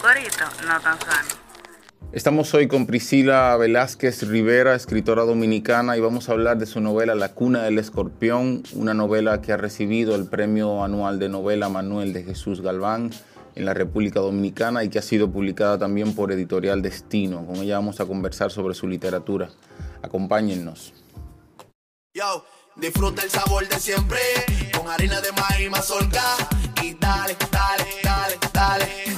corito no tan sano. Estamos hoy con Priscila Velázquez Rivera, escritora dominicana, y vamos a hablar de su novela La cuna del escorpión, una novela que ha recibido el premio anual de novela Manuel de Jesús Galván en la República Dominicana y que ha sido publicada también por Editorial Destino. Con ella vamos a conversar sobre su literatura. Acompáñennos. Yo, disfruta el sabor de siempre, con harina de maíz mazorca y dale, dale, dale, dale.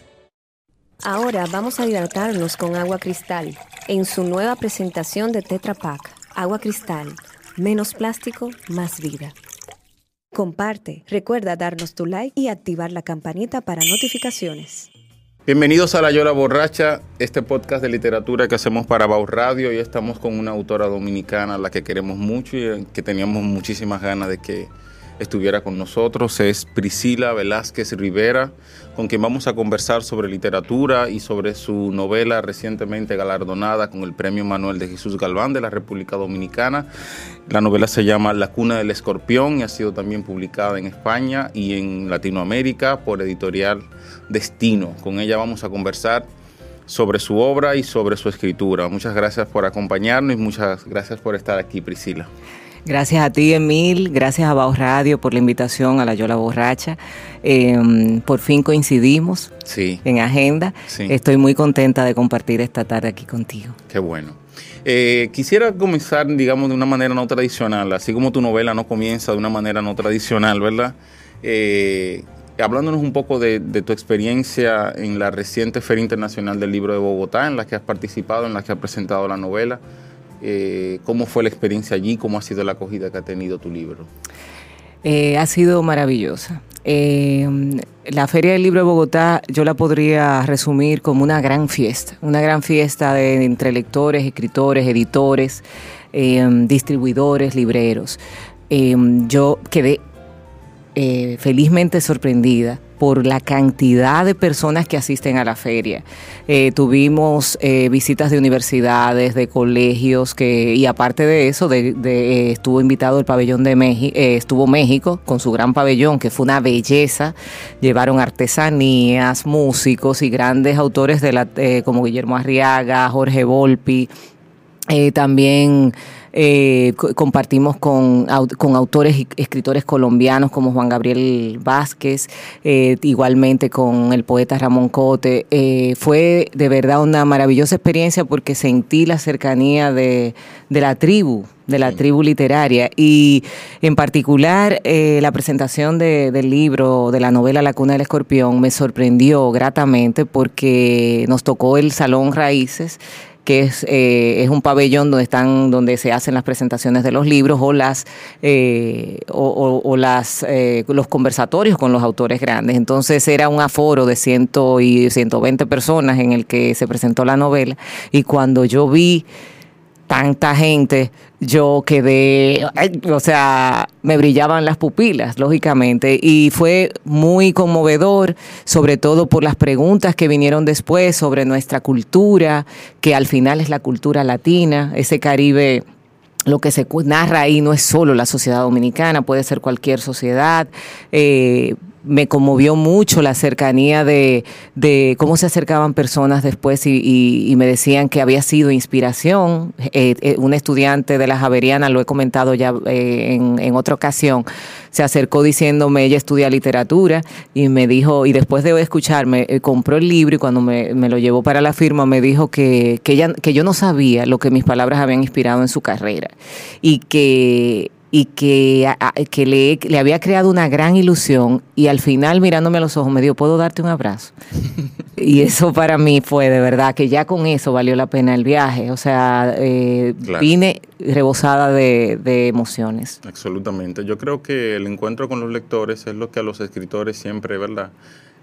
Ahora vamos a hidratarnos con agua cristal en su nueva presentación de Tetra Pak. Agua cristal. Menos plástico, más vida. Comparte, recuerda darnos tu like y activar la campanita para notificaciones. Bienvenidos a La Yola Borracha, este podcast de literatura que hacemos para Bau Radio. Y estamos con una autora dominicana a la que queremos mucho y que teníamos muchísimas ganas de que estuviera con nosotros. Es Priscila Velázquez Rivera, con quien vamos a conversar sobre literatura y sobre su novela recientemente galardonada con el Premio Manuel de Jesús Galván de la República Dominicana. La novela se llama La cuna del escorpión y ha sido también publicada en España y en Latinoamérica por editorial Destino. Con ella vamos a conversar sobre su obra y sobre su escritura. Muchas gracias por acompañarnos y muchas gracias por estar aquí, Priscila. Gracias a ti, Emil. Gracias a Baos Radio por la invitación a la Yola Borracha. Eh, por fin coincidimos Sí, en agenda. Sí. Estoy muy contenta de compartir esta tarde aquí contigo. qué bueno. Eh, quisiera comenzar, digamos, de una manera no tradicional, así como tu novela no comienza de una manera no tradicional, ¿verdad? Eh, hablándonos un poco de, de tu experiencia en la reciente Feria Internacional del Libro de Bogotá, en la que has participado, en la que has presentado la novela. Eh, ¿Cómo fue la experiencia allí? ¿Cómo ha sido la acogida que ha tenido tu libro? Eh, ha sido maravillosa. Eh, la Feria del Libro de Bogotá yo la podría resumir como una gran fiesta, una gran fiesta de, entre lectores, escritores, editores, distribuidores, libreros. Yo quedé felizmente sorprendida por la cantidad de personas que asisten a la feria. Eh, tuvimos eh, visitas de universidades, de colegios, que y aparte de eso, de, eh, estuvo invitado el pabellón de México, estuvo México con su gran pabellón, que fue una belleza. Llevaron artesanías, músicos y grandes autores de la, eh, como Guillermo Arriaga, Jorge Volpi, eh, también eh, co- compartimos con, con autores y escritores colombianos como Juan Gabriel Vázquez, eh, igualmente con el poeta Ramón Cote. Fue de verdad una maravillosa experiencia porque sentí la cercanía de, de la tribu de la tribu literaria y en particular eh, la presentación de- del libro, de la novela La cuna del escorpión me sorprendió gratamente porque nos tocó el Salón Raíces que es, eh, es un pabellón donde están donde se hacen las presentaciones de los libros o las eh, o, las eh, los conversatorios con los autores grandes. Entonces era un aforo de ciento y 120 personas en el que se presentó la novela. Y cuando yo vi tanta gente, yo quedé, o sea, me brillaban las pupilas, lógicamente, y fue muy conmovedor, sobre todo por las preguntas que vinieron después sobre nuestra cultura, que al final es la cultura latina, ese Caribe lo que se narra ahí no es solo la sociedad dominicana, puede ser cualquier sociedad. eh, me conmovió mucho la cercanía de, de cómo se acercaban personas después y, me decían que había sido inspiración. Eh, eh, un estudiante de la Javeriana, lo he comentado ya eh, en, en otra ocasión, se acercó diciéndome, ella estudia literatura y me dijo, y después de escucharme, eh, compró el libro y cuando me, me lo llevó para la firma me dijo que, que, ella, que yo no sabía lo que mis palabras habían inspirado en su carrera y que y que, a- que le, le había creado una gran ilusión y al final mirándome a los ojos me dijo, ¿puedo darte un abrazo? y eso para mí fue de verdad que ya con eso valió la pena el viaje. O sea, eh, Claro. vine rebosada de, de emociones. Absolutamente. Yo creo que el encuentro con los lectores es lo que a los escritores siempre, ¿verdad?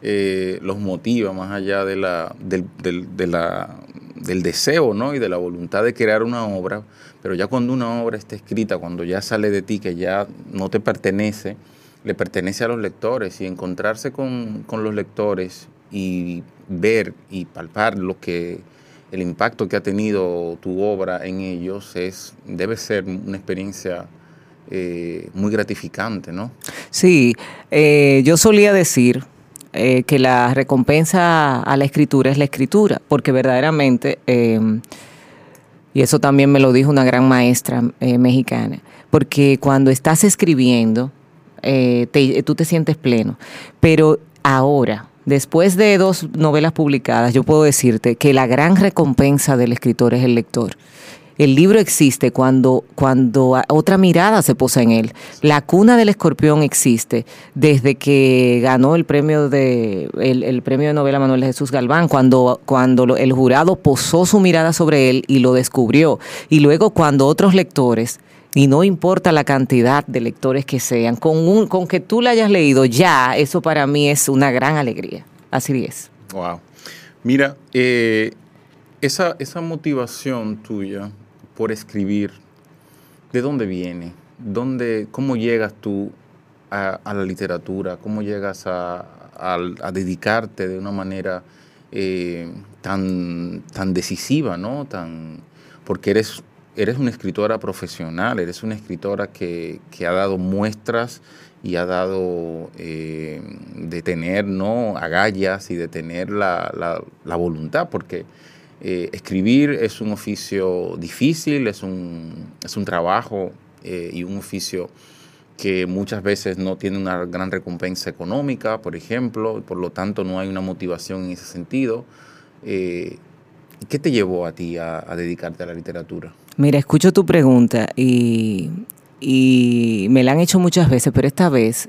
Eh, los motiva más allá de la, del, del- del deseo ¿no? y de la voluntad de crear una obra, pero ya cuando una obra está escrita, cuando ya sale de ti, que ya no te pertenece, le pertenece a los lectores y encontrarse con, con los lectores y ver y palpar lo que el impacto que ha tenido tu obra en ellos es debe ser una experiencia eh, muy gratificante, ¿no? Sí, eh, yo solía decir eh, que la recompensa a la escritura es la escritura, porque verdaderamente, eh, y eso también me lo dijo una gran maestra eh, mexicana, porque cuando estás escribiendo, eh, tú te sientes pleno, pero ahora... Después de dos novelas publicadas, yo puedo decirte que la gran recompensa del escritor es el lector. El libro existe cuando, cuando otra mirada se posa en él. La cuna del escorpión existe desde que ganó el premio de el, premio de novela Manuel Jesús Galván, cuando, cuando el jurado posó su mirada sobre él y lo descubrió. Y luego cuando otros lectores, y no importa la cantidad de lectores que sean, con, un, con que tú la hayas leído ya, eso para mí es una gran alegría. Así es. Wow. Mira, eh, esa, esa motivación tuya por escribir, ¿de dónde viene? ¿Dónde, ¿Cómo llegas tú a, la literatura? ¿Cómo llegas a dedicarte de una manera eh, tan, tan decisiva, ¿no? Tan, porque eres, eres una escritora profesional, eres una escritora que, que ha dado muestras y ha dado eh, de tener ¿no? agallas y de tener la, la- la voluntad, porque eh, escribir es un oficio difícil, es un, es un trabajo eh, y un oficio que muchas veces no tiene una gran recompensa económica, por ejemplo, y por lo tanto no hay una motivación en ese sentido. Eh, ¿Qué te llevó a ti a, a dedicarte a la literatura? Mira, escucho tu pregunta y, y me la han hecho muchas veces, pero esta vez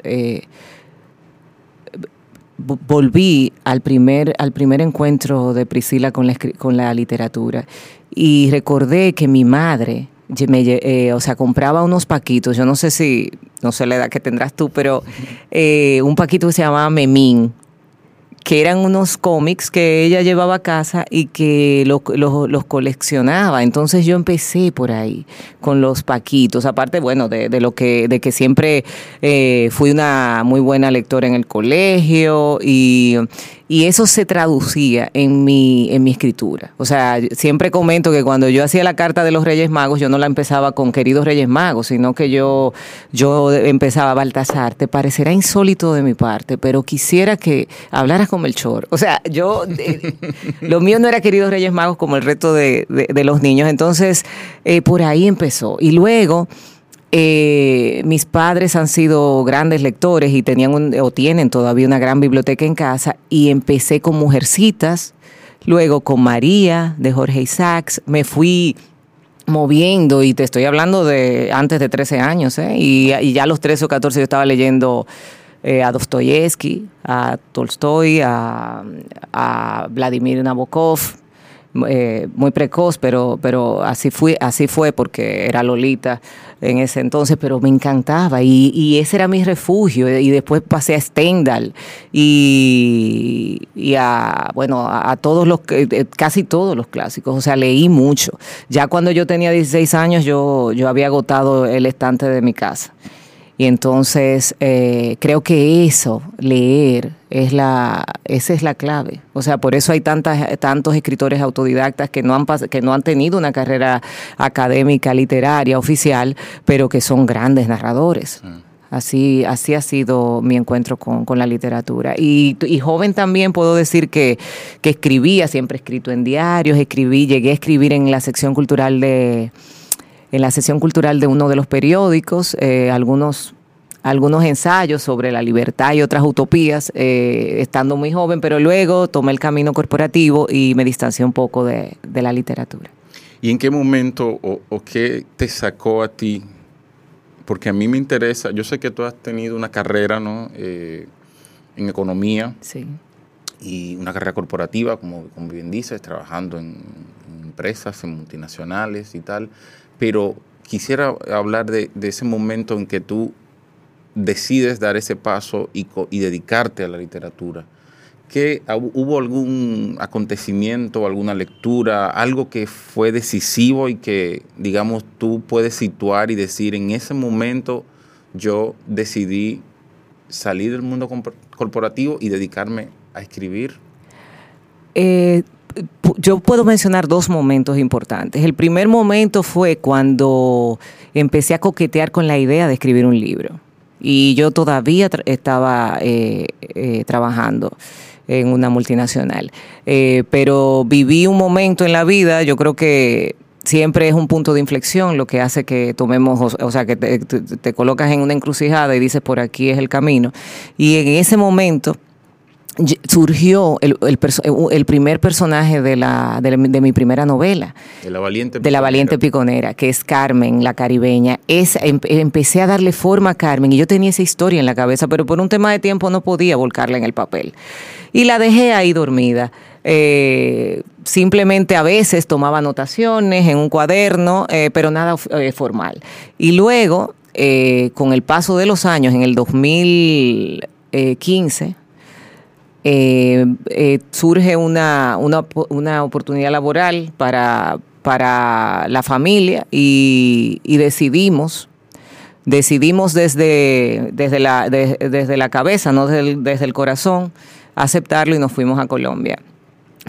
volví al primer, al primer encuentro de Priscila con la, con la literatura. Y recordé que mi madre, me eh, o sea, compraba unos paquitos, yo no sé si, no sé la edad que tendrás tú, pero eh, un paquito que se llamaba Memín, que eran unos cómics que ella llevaba a casa y que lo- lo- los coleccionaba. Entonces yo empecé por ahí con los paquitos. Aparte, bueno, de, de lo que, de que siempre eh, fui una muy buena lectora en el colegio y, y eso se traducía en mi, en mi escritura. O sea, siempre comento que cuando yo hacía la carta de los Reyes Magos, yo no la empezaba con queridos Reyes Magos, sino que yo, yo empezaba, Baltasar, te parecerá insólito de mi parte, pero quisiera que hablaras con Melchor. O sea, yo, eh, lo mío no era queridos Reyes Magos como el resto de, de- los niños. Entonces, eh, por ahí empezó. Y luego, eh, mis padres han sido grandes lectores y tenían un- o tienen todavía una gran biblioteca en casa y empecé con Mujercitas, luego con María de Jorge Isaacs, me fui moviendo y te estoy hablando de antes de 13 años, ¿eh? y, ya a los 13 o 14 yo estaba leyendo eh, a Dostoyevsky, a Tolstoy, a Vladimir Nabokov, eh, muy precoz, pero, pero así, fui, así fue porque era Lolita en ese entonces, pero me encantaba y, ese era mi refugio y después pasé a Stendhal y, y a, bueno, a, todos los, eh, casi todos los clásicos, o sea, leí mucho. Ya cuando yo tenía 16 años yo, yo había agotado el estante de mi casa. Y entonces eh, creo que eso, leer, es la, esa es la clave. O sea, por eso hay tantas, tantos escritores autodidactas que no, han, que no han tenido una carrera académica, literaria, oficial, pero que son grandes narradores. Así, así ha sido mi encuentro con, con la literatura. Y, y, joven también puedo decir que, que, escribía, siempre he escrito en diarios, escribí, llegué a escribir en la sección cultural de, en la sección cultural de uno de los periódicos, eh, algunos algunos ensayos sobre la libertad y otras utopías, eh, estando muy joven, pero luego tomé el camino corporativo y me distancié un poco de, de la literatura. ¿Y en qué momento o, o, qué te sacó a ti? Porque a mí me interesa, yo sé que tú has tenido una carrera ¿no? Eh, en economía sí. y una carrera corporativa, como, como bien dices, trabajando en, en empresas, en multinacionales y tal, pero quisiera hablar de, de ese momento en que tú decides dar ese paso y, y dedicarte a la literatura. ¿Qué, ¿Hubo algún acontecimiento, alguna lectura, algo que fue decisivo y que, digamos, tú puedes situar y decir, en ese momento yo decidí salir del mundo corporativo y dedicarme a escribir? Eh, yo puedo mencionar dos momentos importantes. El primer momento fue cuando empecé a coquetear con la idea de escribir un libro y yo todavía estaba eh, eh, trabajando en una multinacional. Eh, pero viví un momento en la vida, yo creo que siempre es un punto de inflexión lo que hace que tomemos, o, sea, que te, te, te colocas en una encrucijada y dices por aquí es el camino. Y en ese momento surgió el, el, el, primer personaje de, la, de, de, mi primera novela. De la Valiente De la Valiente Piconera, que es Carmen, la caribeña. Es, em, empecé a darle forma a Carmen y yo tenía esa historia en la cabeza, pero por un tema de tiempo no podía volcarla en el papel. Y la dejé ahí dormida. Eh, simplemente a veces tomaba anotaciones en un cuaderno, eh, pero nada eh, formal. Y luego, eh, con el paso de los años, en el 2015, eh, eh, surge una, una, una, oportunidad laboral para, para la familia y, y decidimos, decidimos desde, desde, la, de, desde la cabeza, no desde el, desde el, corazón, aceptarlo y nos fuimos a Colombia.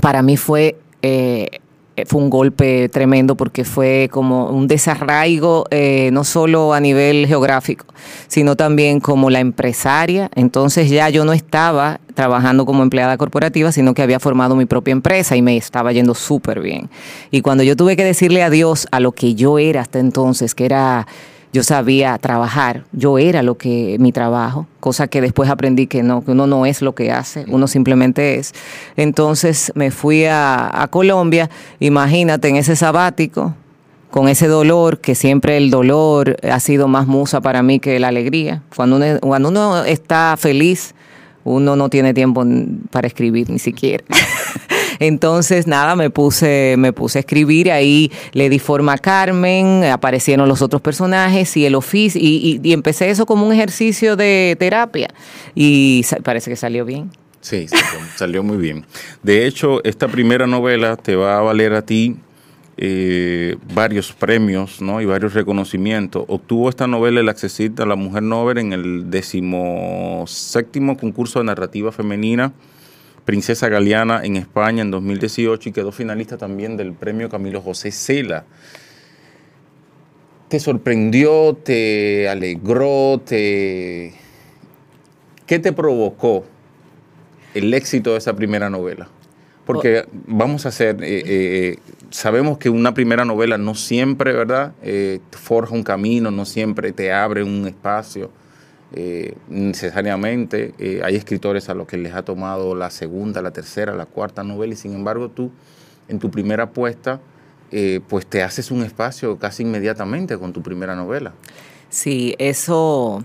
Para mí fue eh, fue un golpe tremendo porque fue como un desarraigo eh, no solo a nivel geográfico, sino también como la empresaria. Entonces ya yo no estaba trabajando como empleada corporativa, sino que había formado mi propia empresa y me estaba yendo súper bien. Y cuando yo tuve que decirle adiós a lo que yo era hasta entonces, que era yo sabía trabajar, yo era lo que mi trabajo, cosa que después aprendí que no, que uno no es lo que hace, uno simplemente es. Entonces me fui a, a Colombia, imagínate en ese sabático, con ese dolor, que siempre el dolor ha sido más musa para mí que la alegría. Cuando uno, cuando uno está feliz, uno no tiene tiempo para escribir ni siquiera. Entonces, nada, me puse, me puse a escribir, ahí le di forma a Carmen, aparecieron los otros personajes y el oficio, y, y, y empecé eso como un ejercicio de terapia. Y parece que salió bien. Sí, salió, salió muy bien. De hecho, esta primera novela te va a valer a ti eh, varios premios ¿no? y varios reconocimientos. Obtuvo esta novela el accesito a la Mujer Nobel en el decimoséptimo concurso de narrativa femenina Princesa Galeana en España en 2018 y quedó finalista también del premio Camilo José Cela. ¿Te sorprendió, te alegró, te... ¿Qué te provocó el éxito de esa primera novela? Porque vamos a hacer, eh, eh, sabemos que una primera novela no siempre, ¿verdad? Eh, forja un camino, no siempre te abre un espacio. Eh, necesariamente eh, hay escritores a los que les ha tomado la segunda, la tercera, la cuarta novela y sin embargo tú en tu primera apuesta eh, pues te haces un espacio casi inmediatamente con tu primera novela. Sí, eso,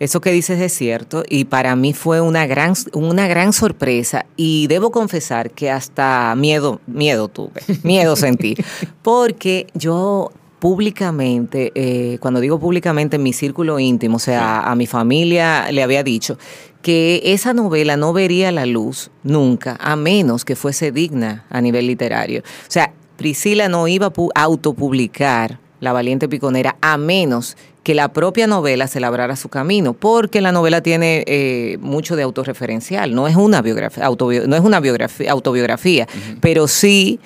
eso que dices es cierto y para mí fue una gran, una gran sorpresa y debo confesar que hasta miedo, miedo tuve, miedo sentí, porque yo públicamente, eh, cuando digo públicamente en mi círculo íntimo, o sea, a, a mi familia le había dicho que esa novela no vería la luz nunca, a menos que fuese digna a nivel literario. O sea, Priscila no iba a autopublicar La Valiente Piconera a menos que la propia novela se labrara su camino, porque la novela tiene eh, mucho de autorreferencial, no es una biografía, autobi no es una biografía, autobiografía, uh -huh. pero sí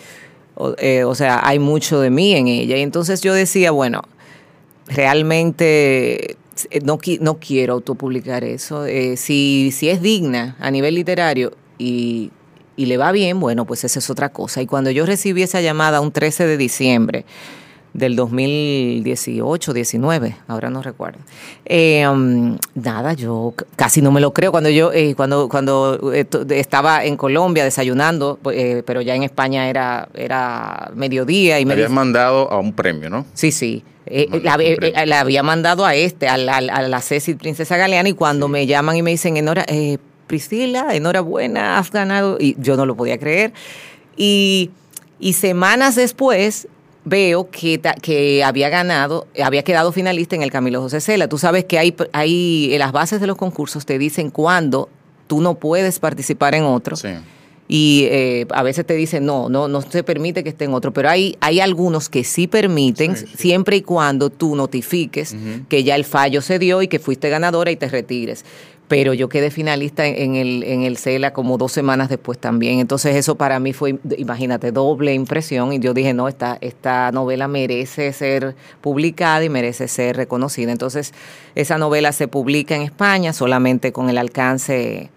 o, eh, o, sea, hay mucho de mí en ella. Y entonces yo decía, bueno, realmente eh, no, no quiero autopublicar eso. Eh, si, si es digna a nivel literario y, y le va bien, bueno, pues esa es otra cosa. Y cuando yo recibí esa llamada un 13 de diciembre del 2018, 19, ahora no recuerdo. Eh, um, nada, yo casi no me lo creo. Cuando yo, eh, cuando, cuando eh, estaba en Colombia desayunando, eh, pero ya en España era, era mediodía y Me habías mandado a un premio, ¿no? Sí, sí. La, había mandado a este, a la, a la Cecil Princesa Galeana, y cuando me llaman y me dicen, Enora, eh, Priscila, enhorabuena, has ganado, y yo no lo podía creer. Y, y semanas después veo que, que había ganado, había quedado finalista en el Camilo José Cela. Tú sabes que hay, hay en las bases de los concursos te dicen cuándo tú no puedes participar en otro Sí. y eh, a veces te dicen no, no, no se permite que esté en otro, pero hay, hay algunos que sí permiten Sí, sí. siempre y cuando tú notifiques que ya el fallo se dio y que fuiste ganadora y te retires. Pero yo quedé finalista en, el, en el CELA como dos semanas después también. Entonces eso para mí fue, imagínate, doble impresión. Y yo dije, no, esta, esta novela merece ser publicada y merece ser reconocida. Entonces esa novela se publica en España solamente con el alcance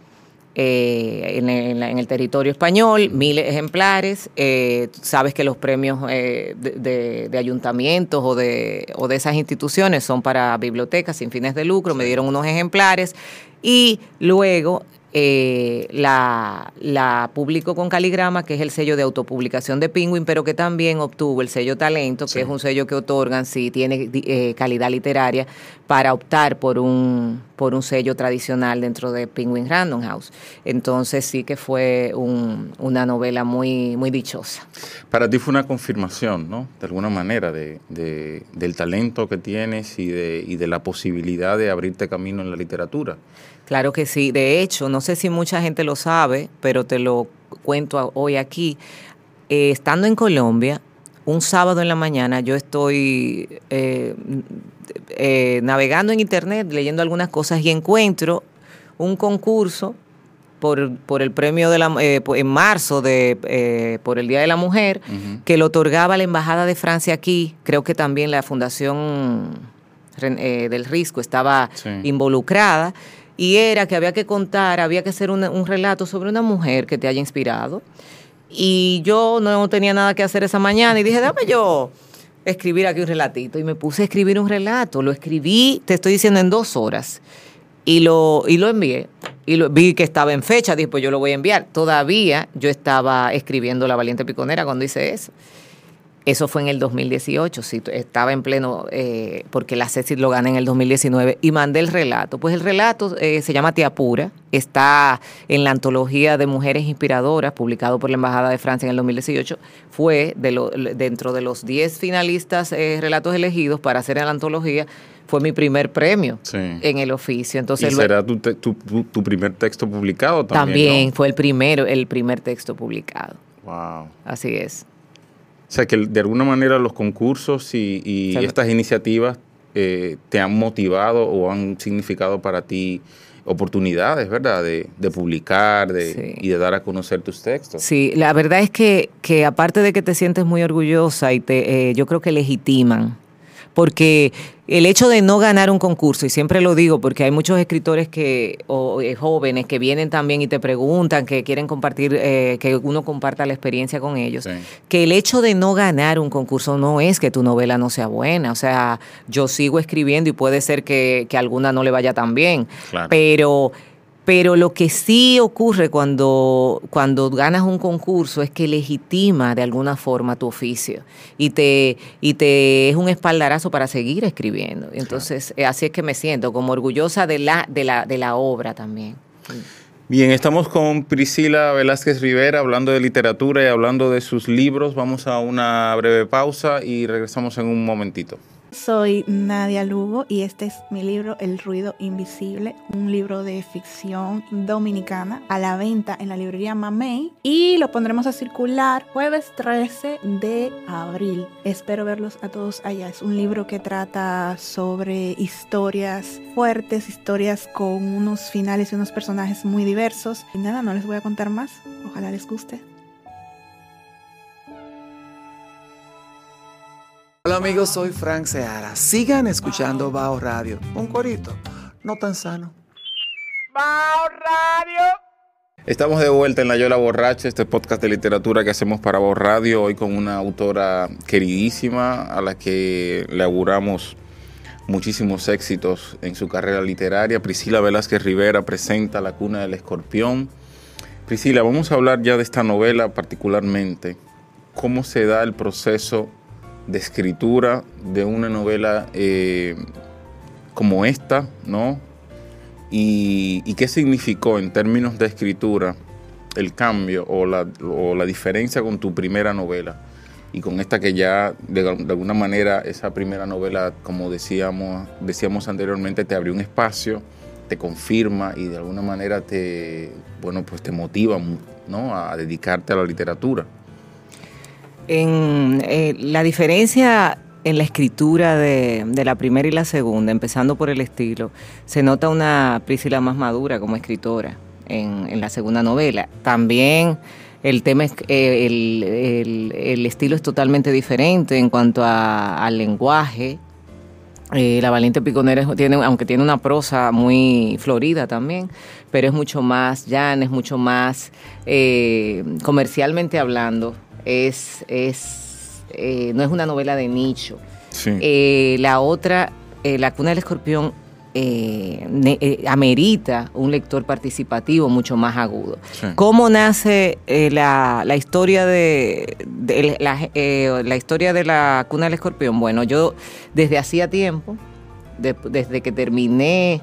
eh, en, el, en el territorio español, mil ejemplares. Eh, sabes que los premios eh, de, de- de ayuntamientos o de, o de esas instituciones son para bibliotecas sin fines de lucro. Me dieron unos ejemplares y luego eh, la, la publico con Caligrama, que es el sello de autopublicación de Penguin, pero que también obtuvo el sello Talento, que Sí. es un sello que otorgan si tiene eh, calidad literaria para optar por un, por un sello tradicional dentro de Penguin Random House. Entonces sí que fue un- una novela muy, muy dichosa. Para ti fue una confirmación, ¿no? De alguna manera, de, de- del talento que tienes y de, y de la posibilidad de abrirte camino en la literatura. Claro que sí. De hecho, no sé si mucha gente lo sabe, pero te lo cuento hoy aquí. Eh, estando en Colombia, un sábado en la mañana yo estoy eh, eh, navegando en internet, leyendo algunas cosas y encuentro un concurso por, por el premio de la, eh, en marzo de, eh, por el Día de la Mujer que lo otorgaba la Embajada de Francia aquí. Creo que también la Fundación del Risco estaba Sí. involucrada. Y era que había que contar, había que hacer un relato sobre una mujer que te haya inspirado. Y yo no tenía nada que hacer esa mañana y dije, dame yo escribir aquí un relatito. Y me puse a escribir un relato. Lo escribí, te estoy diciendo, en dos horas. Y lo, y lo envié. Y lo, vi que estaba en fecha, dije, pues yo lo voy a enviar. Todavía yo estaba escribiendo La Valiente Piconera cuando hice eso. Eso fue en el 2018, sí, estaba en pleno, eh, porque la Cecil lo gana en el 2019, y mandé el relato. Pues el relato eh, se llama Te Apura, está en la antología de mujeres inspiradoras, publicado por la Embajada de Francia en el 2018. Fue de lo- dentro de los 10 finalistas eh, relatos elegidos para hacer en la antología, fue mi primer premio Sí. en el oficio. y Entonces, lo- será tu, te- tu, tu- tu primer texto publicado también. también ¿no? fue el primero, el primer texto publicado. Wow. Así es. O sea que de alguna manera los concursos y, estas iniciativas eh, te han motivado o han significado para ti oportunidades, ¿verdad? De, de publicar de, Sí. y de dar a conocer tus textos. Sí, la verdad es que, que aparte de que te sientes muy orgullosa y te, eh, yo creo que legitiman, porque el hecho de no ganar un concurso, y siempre lo digo porque hay muchos escritores que, o eh, jóvenes que vienen también y te preguntan, que quieren compartir, eh, que uno comparta la experiencia con ellos, Sí. que el hecho de no ganar un concurso no es que tu novela no sea buena, o sea, yo sigo escribiendo y puede ser que, que alguna no le vaya tan bien, Claro. pero, pero lo que sí ocurre cuando, cuando ganas un concurso es que legitima de alguna forma tu oficio y te, y te es un espaldarazo para seguir escribiendo. Entonces, eh, así es que me siento como orgullosa de la, de la, de la obra también. Bien, estamos con Priscila Velázquez Rivera hablando de literatura y hablando de sus libros. Vamos a una breve pausa y regresamos en un momentito. Soy Nadia Lugo y este es mi libro El ruido invisible, un libro de ficción dominicana a la venta en la librería Mamey y lo pondremos a circular jueves 13 de abril. Espero verlos a todos allá. Es un libro que trata sobre historias fuertes, historias con unos finales y unos personajes muy diversos. Y nada, no les voy a contar más. Ojalá les guste. Hola amigos, soy Frank Seara. Sigan escuchando Bao Radio. Un corito, no tan sano. Bao Radio. Estamos de vuelta en La Yola Borracha, este podcast de literatura que hacemos para Bao Radio, hoy con una autora queridísima a la que le auguramos muchísimos éxitos en su carrera literaria. Priscila Velázquez Rivera presenta La cuna del escorpión. Priscila, vamos a hablar ya de esta novela particularmente. ¿Cómo se da el proceso de escritura de una novela eh, como esta, ¿no? Y, qué significó en términos de escritura el cambio o la, o la diferencia con tu primera novela y con esta que ya de, alguna manera esa primera novela, como decíamos, decíamos anteriormente, te abrió un espacio, te confirma y de alguna manera te, bueno, pues te motiva ¿no? a dedicarte a la literatura. En, eh, la diferencia en la escritura de, la primera y la segunda, empezando por el estilo, se nota una Priscila más madura como escritora en, en la segunda novela. También el tema es eh, el, estilo es totalmente diferente en cuanto al lenguaje. Eh, la Valiente Piconera tiene, aunque tiene una prosa muy florida también, pero es mucho más llana, es mucho más eh, comercialmente hablando. Es, es no es una novela de nicho. la otra, La cuna del escorpión, eh, eh, amerita un lector participativo mucho más agudo. ¿Cómo nace eh, la, historia de, la, historia de la cuna del escorpión? Bueno, yo desde hacía tiempo, desde que terminé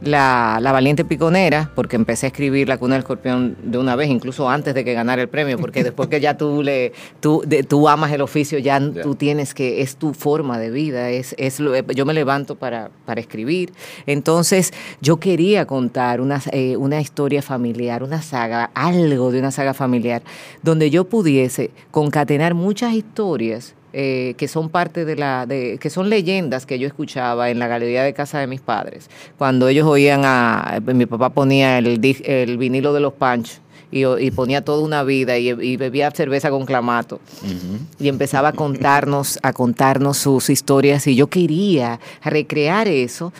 la, la, Valiente Piconera, porque empecé a escribir La Cuna del Escorpión de una vez, incluso antes de que ganara el premio, porque después que ya tú le tú, de, tú amas el oficio, ya tú tienes que, es tu forma de vida, es, es yo me levanto para, para escribir. Entonces, yo quería contar una, eh, una historia familiar, una saga, algo de una saga familiar, donde yo pudiese concatenar muchas historias eh, que son parte de la, de, que son leyendas que yo escuchaba en la galería de casa de mis padres. Cuando ellos oían a, mi papá ponía el, el vinilo de los panchos. Y, ponía toda una vida y, bebía cerveza con clamato y empezaba a contarnos a contarnos sus historias y yo quería recrear eso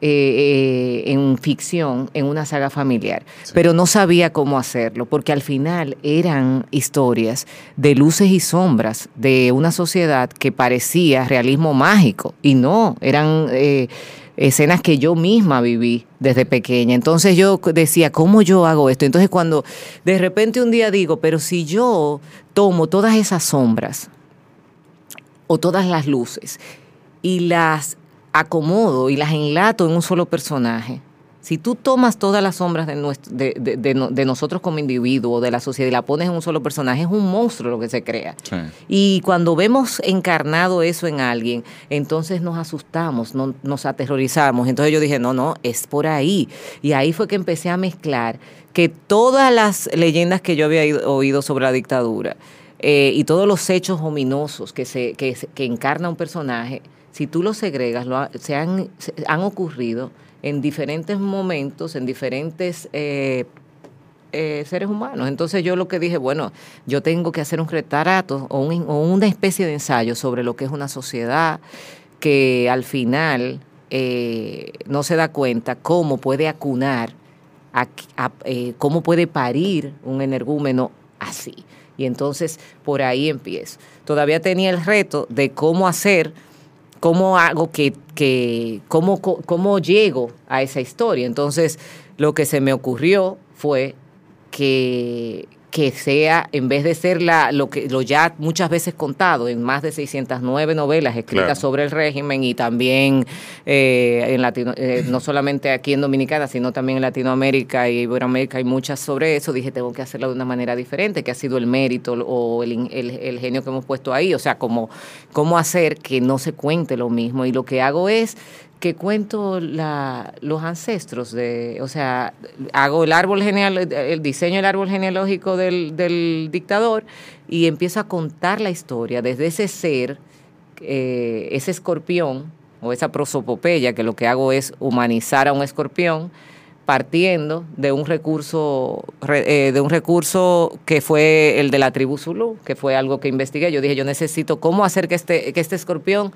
eh, eh, en ficción, en una saga familiar, pero no sabía cómo hacerlo, porque al final eran historias de luces y sombras de una sociedad que parecía realismo mágico, y no, eran... Eh, escenas que yo misma viví desde pequeña. Entonces yo decía, ¿cómo yo hago esto? Entonces cuando de repente un día digo, pero si yo tomo todas esas sombras o todas las luces y las acomodo y las enlato en un solo personaje, si tú tomas todas las sombras de, de, nosotros como individuo, de la sociedad, y la pones en un solo personaje, es un monstruo lo que se crea. Y cuando vemos encarnado eso en alguien, entonces nos asustamos, nos aterrorizamos. Entonces yo dije, no, no, es por ahí. Y ahí fue que empecé a mezclar que todas las leyendas que yo había oído sobre la dictadura eh, y todos los hechos ominosos que, se, que, que encarna un personaje, si tú los segregas, se, han, han ocurrido en diferentes momentos, en diferentes eh, eh, seres humanos. Entonces yo lo que dije, bueno, yo tengo que hacer un retrato o, una especie de ensayo sobre lo que es una sociedad que al final eh, no se da cuenta cómo puede acunar, cómo puede parir un energúmeno así. Y entonces por ahí empiezo. Todavía tenía el reto de cómo hacer cómo hago que, que cómo, cómo llego a esa historia. Entonces, lo que se me ocurrió fue que, que sea, en vez de ser la, lo que lo ya muchas veces contado en más de 609 novelas escritas sobre el régimen y también eh, en Latino, eh, no solamente aquí en Dominicana, sino también en Latinoamérica y Iberoamérica hay muchas sobre eso, dije tengo que hacerlo de una manera diferente, que ha sido el mérito o el, el, genio que hemos puesto ahí, o sea, como cómo hacer que no se cuente lo mismo. Y lo que hago es que cuento la, los ancestros de, o sea, hago el árbol geneal, el diseño del árbol genealógico del, dictador y empiezo a contar la historia desde ese ser, eh, ese escorpión o esa prosopopeya, que lo que hago es humanizar a un escorpión, partiendo de un recurso re- eh, de un recurso que fue el de la tribu Zulu, que fue algo que investigué. Yo dije, yo necesito cómo hacer que este, que este escorpión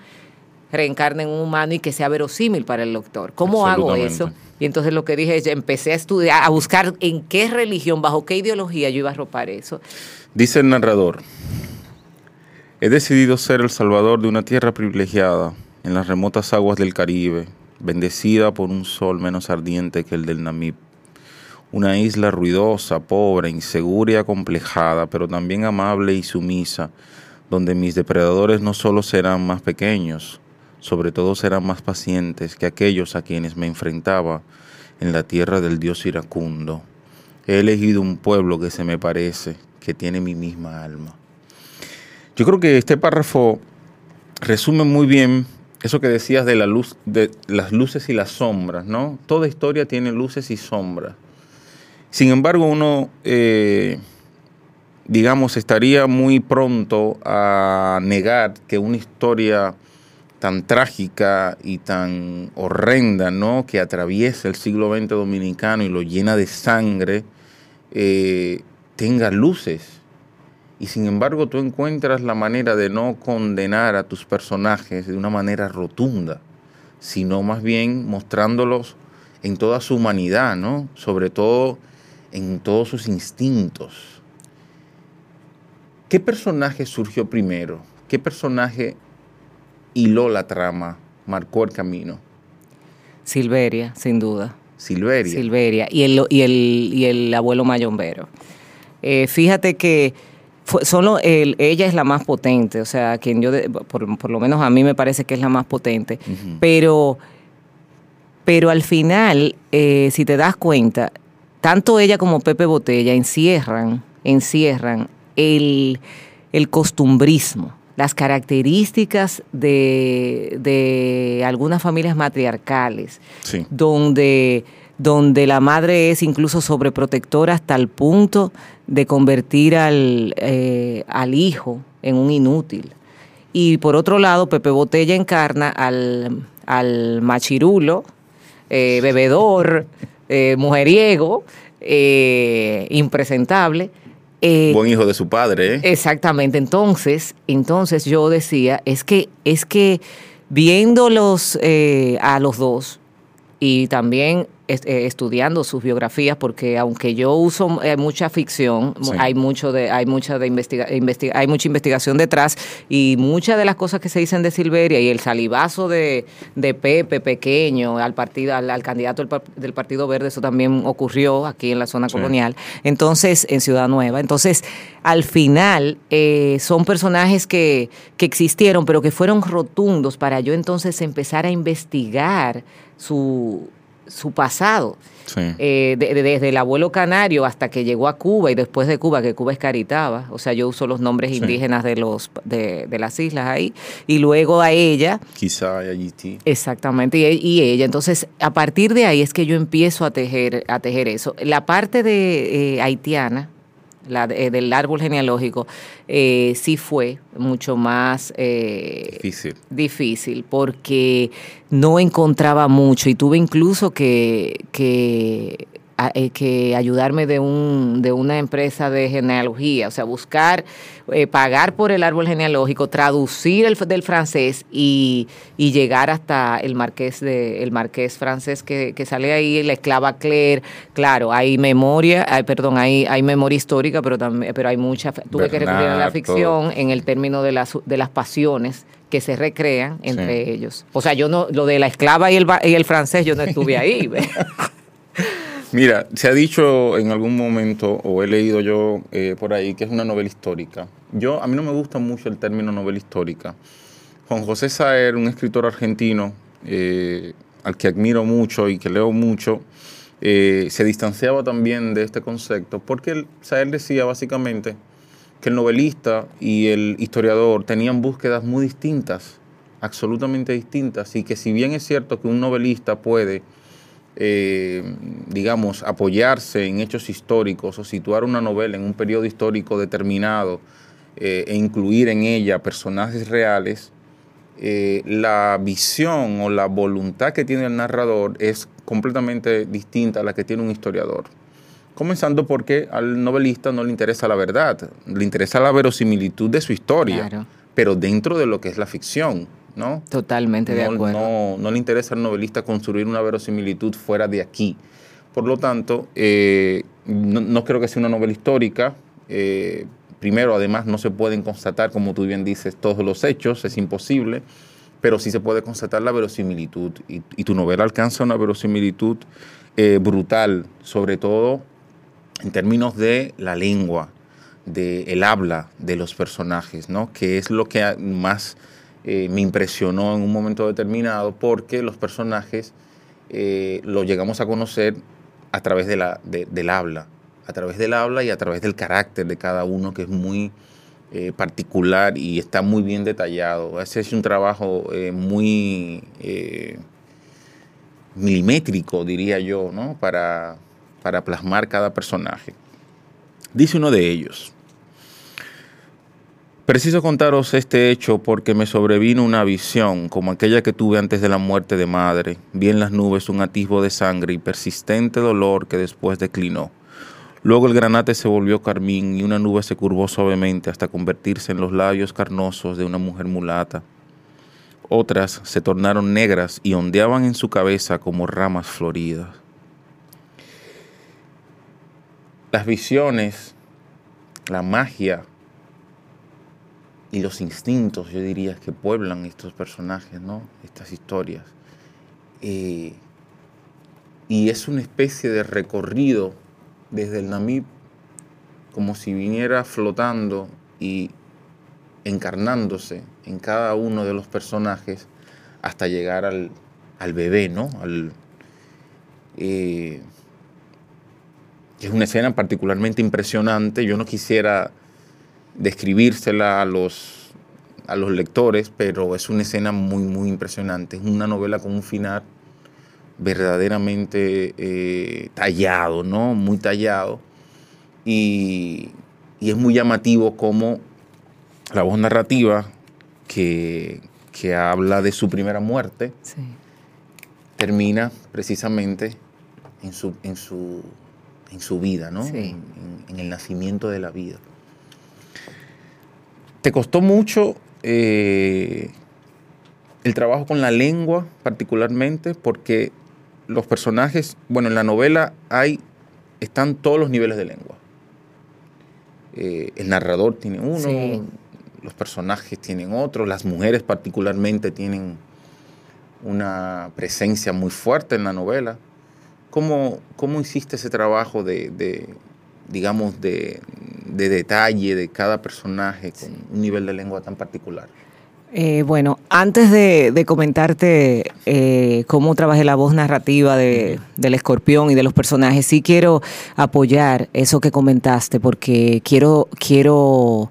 reencarne en un humano y que sea verosímil para el doctor. ¿Cómo hago eso? Y entonces lo que dije es, empecé a estudiar, a buscar en qué religión, bajo qué ideología yo iba a ropar eso. Dice el narrador, he decidido ser el salvador de una tierra privilegiada en las remotas aguas del Caribe, bendecida por un sol menos ardiente que el del Namib. Una isla ruidosa, pobre, insegura y acomplejada, pero también amable y sumisa, donde mis depredadores no solo serán más pequeños, sobre todo serán más pacientes que aquellos a quienes me enfrentaba en la tierra del dios iracundo. He elegido un pueblo que se me parece, que tiene mi misma alma. Yo creo que este párrafo resume muy bien eso que decías de la luz, de las luces y las sombras, ¿no? Toda historia tiene luces y sombras. Sin embargo, uno, eh, digamos, estaría muy pronto a negar que una historia tan trágica y tan horrenda, ¿no? Que atraviesa el siglo XX dominicano y lo llena de sangre, eh, tenga luces. Y sin embargo tú encuentras la manera de no condenar a tus personajes de una manera rotunda, sino más bien mostrándolos en toda su humanidad, ¿no? Sobre todo en todos sus instintos. ¿Qué personaje surgió primero? ¿Qué personaje hiló la trama, marcó el camino? Silveria, sin duda. Silveria. Silveria y el, y el, y el abuelo mayombero. Eh, fíjate que fue- solo el- ella es la más potente, o sea, quien yo, de- por, por lo menos a mí me parece que es la más potente, pero, pero al final, eh, si te das cuenta, tanto ella como Pepe Botella encierran, encierran el, el costumbrismo, las características de, de algunas familias matriarcales, Sí. donde, donde la madre es incluso sobreprotectora hasta el punto de convertir al, eh, al hijo en un inútil. Y por otro lado, Pepe Botella encarna al, al machirulo, eh, bebedor, eh, mujeriego, eh, impresentable. Eh, Buen hijo de su padre, ¿eh? Exactamente. Entonces, entonces yo decía, es que, es que viéndolos eh, a los dos y también eh, estudiando sus biografías, porque aunque yo uso eh, mucha ficción, Sí. hay mucho de, hay mucha de investiga- investiga- hay mucha investigación detrás y muchas de las cosas que se dicen de Silveria y el salivazo de, de Pepe pequeño al partido, al, al candidato del, par- del Partido Verde, eso también ocurrió aquí en la zona Sí. colonial. Entonces, en Ciudad Nueva. Entonces, al final, eh, son personajes que, que existieron, pero que fueron rotundos para yo entonces empezar a investigar su, su pasado. Sí. Eh, de- de- desde el abuelo canario hasta que llegó a Cuba y después de Cuba, que Cuba es Caritaba, o sea, yo uso los nombres Sí. indígenas de, los, de, de las islas ahí, y luego a ella, Quizá sí. Exactamente, y, y ella. Entonces, a partir de ahí es que yo empiezo a tejer, a tejer eso. La parte de eh, haitiana, la eh, del árbol genealógico, eh, sí fue mucho más eh, Difícil. difícil porque no encontraba mucho y tuve incluso que, eh, que ayudarme de, un, de una empresa de genealogía, o sea, buscar, eh, pagar por el árbol genealógico, traducir el del francés y, y llegar hasta el marqués de el marqués francés que, que sale ahí, la esclava Claire, claro, hay memoria, hay, perdón, hay, hay memoria histórica, pero también, pero hay mucha, tuve que recurrir a la ficción en el término de las, de las pasiones que se recrean entre Sí. ellos. O sea, yo no, lo de la esclava y el, y el francés, yo no estuve ahí. Mira, se ha dicho en algún momento, o he leído yo eh, por ahí, que es una novela histórica. Yo, a mí no me gusta mucho el término novela histórica. Juan José Saer, un escritor argentino, eh, al que admiro mucho y que leo mucho, eh, se distanciaba también de este concepto, porque él, Saer decía básicamente que el novelista y el historiador tenían búsquedas muy distintas, absolutamente distintas, y que si bien es cierto que un novelista puede eh, digamos, apoyarse en hechos históricos o situar una novela en un periodo histórico determinado eh, e incluir en ella personajes reales, eh, la visión o la voluntad que tiene el narrador es completamente distinta a la que tiene un historiador. Comenzando porque al novelista no le interesa la verdad, le interesa la verosimilitud de su historia, Claro. pero dentro de lo que es la ficción, ¿no? Totalmente de acuerdo. no- no le interesa al novelista construir una verosimilitud fuera de aquí. Por lo tanto, eh, no, no creo que sea una novela histórica. Eh, primero, además, no se pueden constatar, como tú bien dices, todos los hechos, es imposible, pero sí se puede constatar la verosimilitud. Y, y tu novela alcanza una verosimilitud eh, brutal, sobre todo en términos de la lengua, de el habla de los personajes, ¿no? Que es lo que más eh, me impresionó en un momento determinado, porque los personajes eh, los llegamos a conocer a través de la, de- del habla, a través del habla y a través del carácter de cada uno, que es muy eh, particular y está muy bien detallado. Ese es un trabajo eh, muy milimétrico, diría yo, ¿no? para, para plasmar cada personaje. Dice uno de ellos, preciso contaros este hecho porque me sobrevino una visión como aquella que tuve antes de la muerte de madre. Vi en las nubes un atisbo de sangre y persistente dolor que después declinó. Luego el granate se volvió carmín y una nube se curvó suavemente hasta convertirse en los labios carnosos de una mujer mulata. Otras se tornaron negras y ondeaban en su cabeza como ramas floridas. Las visiones, la magia y los instintos, yo diría, que pueblan estos personajes, ¿no? Estas historias. Eh, y es una especie de recorrido desde el Namib, como si viniera flotando y encarnándose en cada uno de los personajes hasta llegar al, al bebé, ¿no? Al, eh, es una escena particularmente impresionante. Yo no quisiera describírsela a los, a los lectores, pero es una escena muy, muy impresionante. Es una novela con un final verdaderamente eh, tallado, ¿no? Muy tallado. Y, y es muy llamativo como la voz narrativa que, que habla de su primera muerte Sí. termina precisamente en su, en su, en su vida, ¿no? Sí. En, en- en el nacimiento de la vida. ¿Te costó mucho eh, el trabajo con la lengua particularmente? Porque los personajes, bueno, en la novela hay, están todos los niveles de lengua. Eh, el narrador tiene uno, Sí. los personajes tienen otro, las mujeres particularmente tienen una presencia muy fuerte en la novela. ¿Cómo, cómo hiciste ese trabajo de, de, digamos, de, de detalle de cada personaje con un nivel de lengua tan particular? Eh, bueno, antes de, de comentarte eh, cómo trabajé la voz narrativa de, del escorpión y de los personajes, sí quiero apoyar eso que comentaste, porque quiero, quiero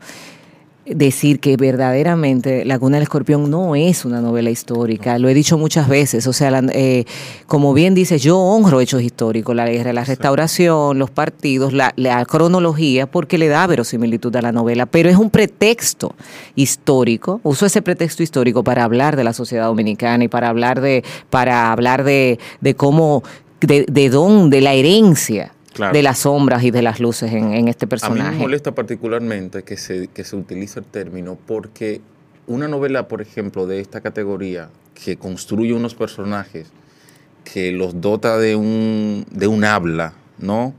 decir que verdaderamente La Cuna del Escorpión no es una novela histórica, lo he dicho muchas veces, o sea, la- eh, como bien dices, yo honro hechos históricos, la guerra, la restauración, los partidos, la, la cronología, porque le da verosimilitud a la novela, pero es un pretexto histórico, uso ese pretexto histórico para hablar de la sociedad dominicana y para hablar de, para hablar de, de cómo, de, de dónde, la herencia Claro. de las sombras y de las luces en, en este A mí personaje. me molesta particularmente que se, que se utilice el término porque una novela, por ejemplo, de esta categoría, que construye unos personajes, que los dota de un, de un habla, ¿no?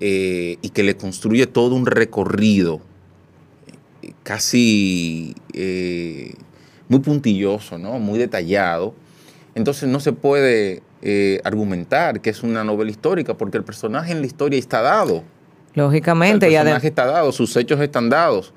Eh, y que le construye todo un recorrido eh, casi eh, muy puntilloso, ¿no? Muy detallado. Entonces no se puede eh, argumentar que es una novela histórica porque el personaje en la historia está dado. Lógicamente, El personaje está dado, sus hechos están dados.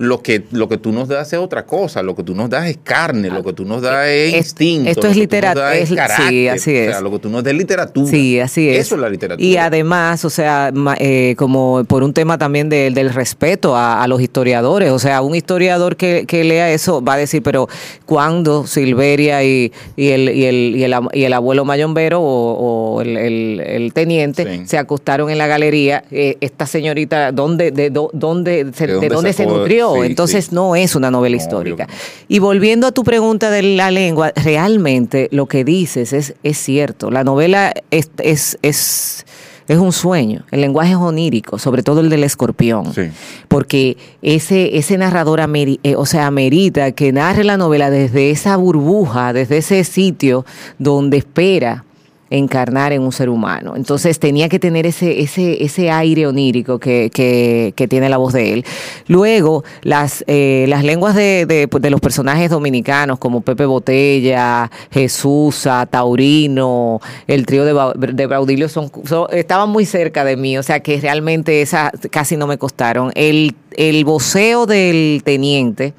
Lo que, lo que tú nos das es otra cosa, lo que tú nos das es carne, lo que tú nos das es Es- instinto. esto es que tú nos litera- das es- sí, carácter, así O es. sea, lo que tú nos das es literatura. Sí, así es. Eso es la literatura. Y además, o sea, eh, como por un tema también de- del respeto a, a los historiadores, o sea, un historiador que, que lea eso va a decir, pero ¿cuándo Silveria y, y, el, y, el, y, el, y el abuelo mayombero o, o el, el- el teniente Sí. se acostaron en la galería? Eh, esta señorita, ¿dónde, de, dó- dónde, se, ¿De de dónde se nutrió? Sí, entonces sí. no es una novela No, histórica. Y volviendo a tu pregunta de la lengua, realmente lo que dices es, es cierto. La novela es, es, es, es un sueño. El lenguaje es onírico, sobre todo el del escorpión. Sí. Porque ese, ese narrador ameri- eh, o sea, amerita que narre la novela desde esa burbuja, desde ese sitio donde espera encarnar en un ser humano. Entonces tenía que tener ese, ese, ese aire onírico que, que, que tiene la voz de él. Luego, las, eh, las lenguas de, de- de los personajes dominicanos como Pepe Botella, Jesús, Taurino, el trío de, de Baudilio son, son- estaban muy cerca de mí, o sea que realmente esas casi no me costaron. El, el voceo del teniente,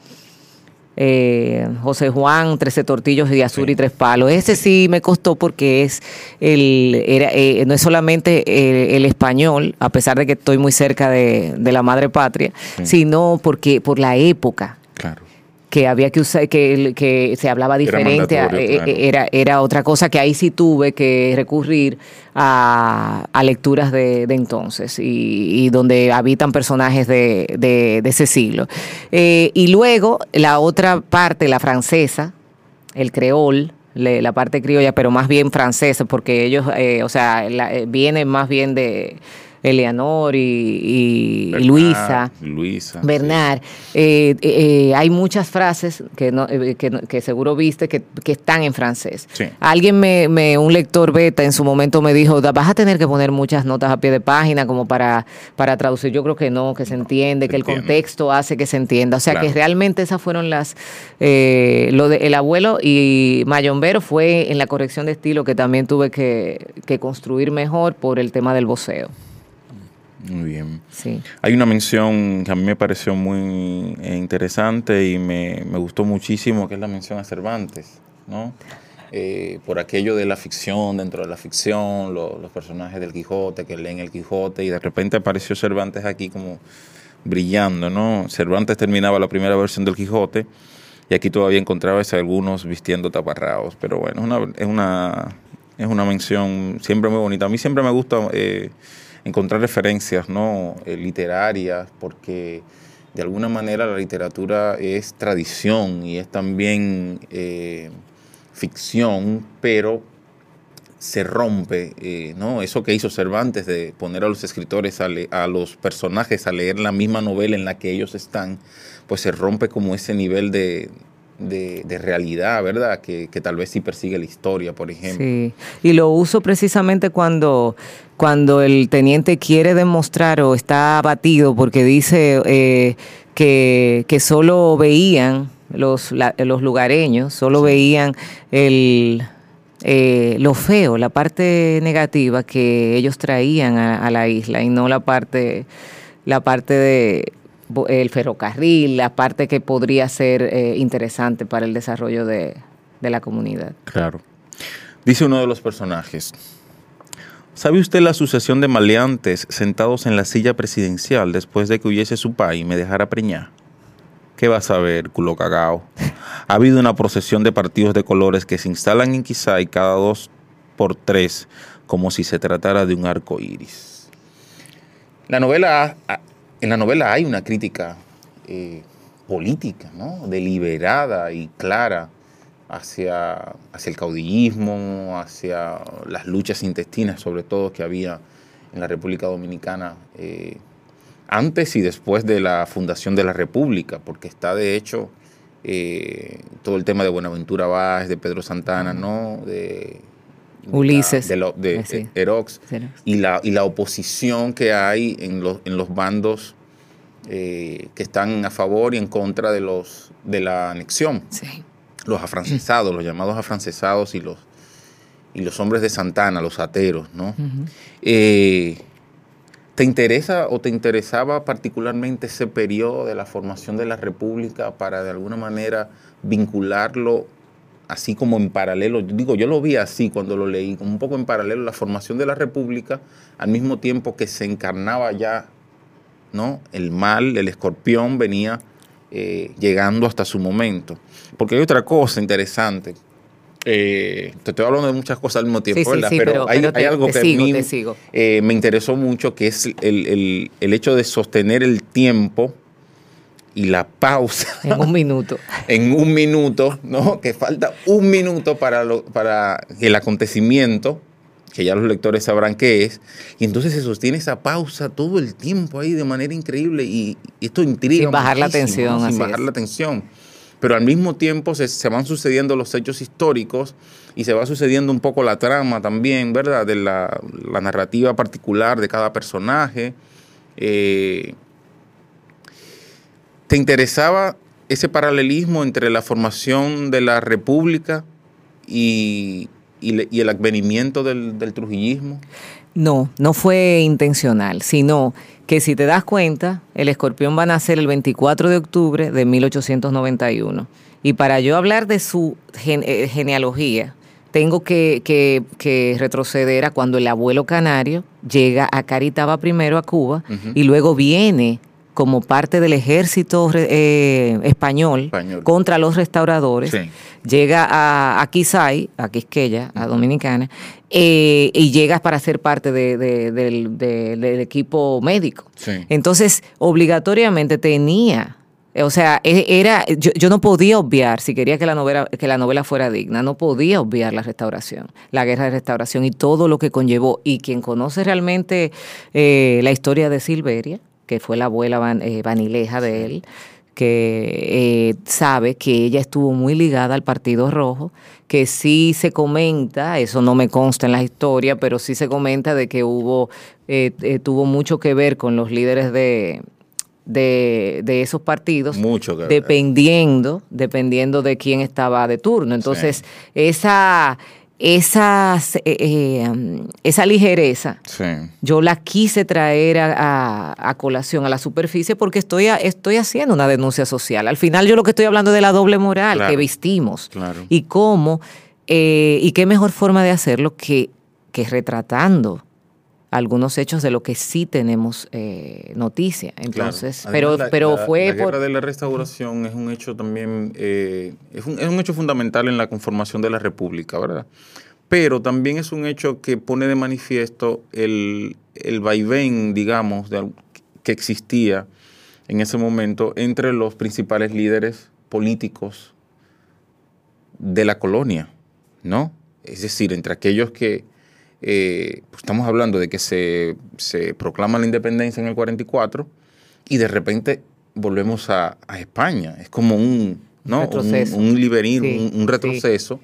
eh, José Juan, Trece Tortillos y Azul y Tres Palos. Ese sí me costó porque es el, era, eh, no es solamente el español, a pesar de que estoy muy cerca de, de la madre patria, sino porque por la época Claro. Que había que usar, que, que se hablaba diferente, eh, claro. eh, era, era otra cosa que ahí sí tuve que recurrir a, a lecturas de, de entonces y, y donde habitan personajes de, de- de ese siglo. Eh, y luego la otra parte, la francesa, el creol, la parte criolla, pero más bien francesa, porque ellos, eh, o sea, la- vienen más bien de Eleanor y, y- Luisa. Luisa. Bernard, eh, eh, eh, hay muchas frases que, no, eh, que, que seguro viste que, que están en francés. Sí. Alguien, me, me- un lector beta en su momento me dijo, "Da- vas a tener que poner muchas notas a pie de página como para, para traducir. Yo creo que no, que se entiende, que el contexto hace que se entienda. O sea Claro. que realmente esas fueron las... eh, lo de El abuelo y Mayombero fue en la corrección de estilo que también tuve que, que construir mejor por el tema del voceo. Muy bien. Sí. Hay una mención que a mí me pareció muy eh, interesante y me, me gustó muchísimo, que es la mención a Cervantes, ¿no? Eh, por aquello de la ficción, dentro de la ficción, lo- los personajes del Quijote que leen el Quijote y de repente apareció Cervantes aquí como brillando, ¿no? Cervantes terminaba la primera versión del Quijote y aquí todavía encontrabas a algunos vistiendo taparraos, pero bueno, es una, es una, es una mención siempre muy bonita. A mí siempre me gusta eh, encontrar referencias ¿no? Eh, literarias porque de alguna manera la literatura es tradición y es también eh, ficción, pero se rompe, eh, ¿no? Eso que hizo Cervantes de poner a los escritores, a, a los personajes a leer la misma novela en la que ellos están, pues se rompe como ese nivel de, de- de realidad, ¿verdad? Que, que tal vez sí persigue la historia, por ejemplo. Sí, y lo uso precisamente cuando, cuando el teniente quiere demostrar o está abatido porque dice eh, que, que solo veían los, la- los lugareños, solo veían el, eh, lo feo, la parte negativa que ellos traían a, a la isla y no la parte, la parte de el ferrocarril, la parte que podría ser eh, interesante para el desarrollo de, de la comunidad. Claro. Dice uno de los personajes, ¿sabe usted la sucesión de maleantes sentados en la silla presidencial después de que huyese su país y me dejara preñar? ¿Qué va a saber, culo cagao? Ha habido una procesión de partidos de colores que se instalan en Quizay cada dos por tres, como si se tratara de un arco iris. La novela, en la novela hay una crítica eh, política, ¿no? deliberada y clara hacia, hacia el caudillismo, hacia las luchas intestinas, sobre todo que había en la República Dominicana eh, antes y después de la fundación de la República, porque está de hecho eh, todo el tema de Buenaventura Báez, de Pedro Santana, ¿no? De, de Ulises. la- de, lo- de Eh, sí. Erox y la, y la oposición que hay en los, en los bandos eh, que están a favor y en contra de, los, de la anexión. Sí. Los afrancesados, los llamados afrancesados y los, y los hombres de Santana, los ateros, ¿no? Eh, ¿Te interesa o te interesaba particularmente ese periodo de la formación de la República para de alguna manera vincularlo así como en paralelo? Digo, yo lo vi así cuando lo leí, como un poco en paralelo la formación de la República, al mismo tiempo que se encarnaba ya, ¿no? El mal, el escorpión venía eh, llegando hasta su momento. Porque hay otra cosa interesante. Eh, te estoy hablando de muchas cosas al mismo tiempo, Sí, ¿verdad? sí, pero- hay, pero te- hay algo que a mí, eh, me interesó mucho, que es el, el- el hecho de sostener el tiempo y la pausa. En un minuto. en un minuto, ¿no? Que falta un minuto para, lo- para el acontecimiento, que ya los lectores sabrán qué es, y entonces se sostiene esa pausa todo el tiempo ahí de manera increíble y, y esto intriga. Sin bajar la tensión, ¿no? así Sin bajar es. la tensión. Pero al mismo tiempo se, se van sucediendo los hechos históricos y se va sucediendo un poco la trama también, ¿verdad? De la, la narrativa particular de cada personaje. Eh, ¿Te interesaba ese paralelismo entre la formación de la República y, y le- y el advenimiento del, del trujillismo? No, no fue intencional, sino que si te das cuenta, el escorpión va a nacer el 24 de octubre de 1891. Y para yo hablar de su eh, genealogía, tengo que, que- que retroceder a cuando el abuelo canario llega a Caritaba primero a Cuba y luego viene como parte del ejército eh, español, Español. contra los restauradores Sí. llega a, a Quisay, a Quisqueya, a Dominicana, eh, y llega para ser parte de- de- del, de- del equipo médico. Sí. Entonces, obligatoriamente tenía, o sea, e- era, yo, yo no podía obviar, si quería que la, novela, que la novela fuera digna, no podía obviar la restauración, la guerra de restauración y todo lo que conllevó. Y quien conoce realmente eh, la historia de Silveria, que fue la abuela van- eh, vanileja de él, que eh, sabe que ella estuvo muy ligada al Partido Rojo, que sí se comenta, eso no me consta en la historia, pero sí se comenta de que hubo, eh, eh, tuvo mucho que ver con los líderes de, de, de esos partidos, Mucho dependiendo, dependiendo de quién estaba de turno. Entonces, esa, esas, eh, eh, um, esa ligereza Sí. yo la quise traer a, a- a colación, a la superficie, porque estoy, a- estoy haciendo una denuncia social. Al final yo lo que estoy hablando es de la doble moral Claro, que vestimos claro. y cómo, eh, y qué mejor forma de hacerlo que, que retratando algunos hechos de lo que sí tenemos eh, noticia. Entonces, Claro. pero, la- pero la- fue la por... guerra de la restauración es un hecho también eh, es, un, es un hecho fundamental en la conformación de la república, ¿verdad? Pero también es un hecho que pone de manifiesto el, el vaivén, digamos, de que existía en ese momento entre los principales líderes políticos de la colonia, ¿no? Es decir, entre aquellos que eh, pues estamos hablando de que se, se proclama la independencia en el 44 y de repente volvemos a, a España. Es como un, ¿no? Retroceso. un, un Sí, un, un sí. retroceso.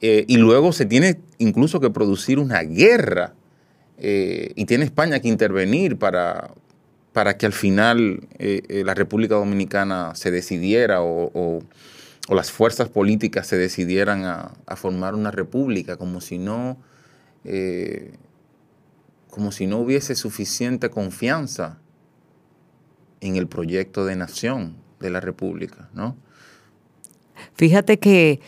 Eh, y luego se tiene incluso que producir una guerra eh, y tiene España que intervenir para, para que al final la República Dominicana se decidiera o, o- o las fuerzas políticas se decidieran a, a formar una república, como si no, eh, como si no hubiese suficiente confianza en el proyecto de nación de la república, ¿no? Fíjate que,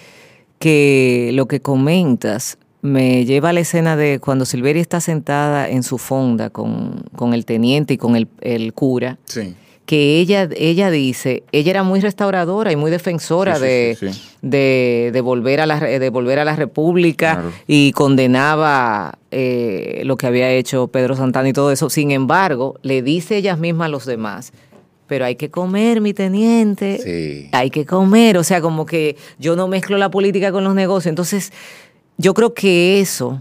que lo que comentas me lleva a la escena de cuando Silveria está sentada en su fonda con, con el teniente y con el, el cura, Sí. Que ella, ella dice, ella era muy restauradora y muy defensora Sí, de, sí, sí. De, de volver a la, de volver a la República Claro. y condenaba eh, lo que había hecho Pedro Santana y todo eso. Sin embargo, le dice ellas mismas a los demás, pero hay que comer, mi teniente, hay que comer, o sea, como que yo no mezclo la política con los negocios. Entonces, yo creo que eso,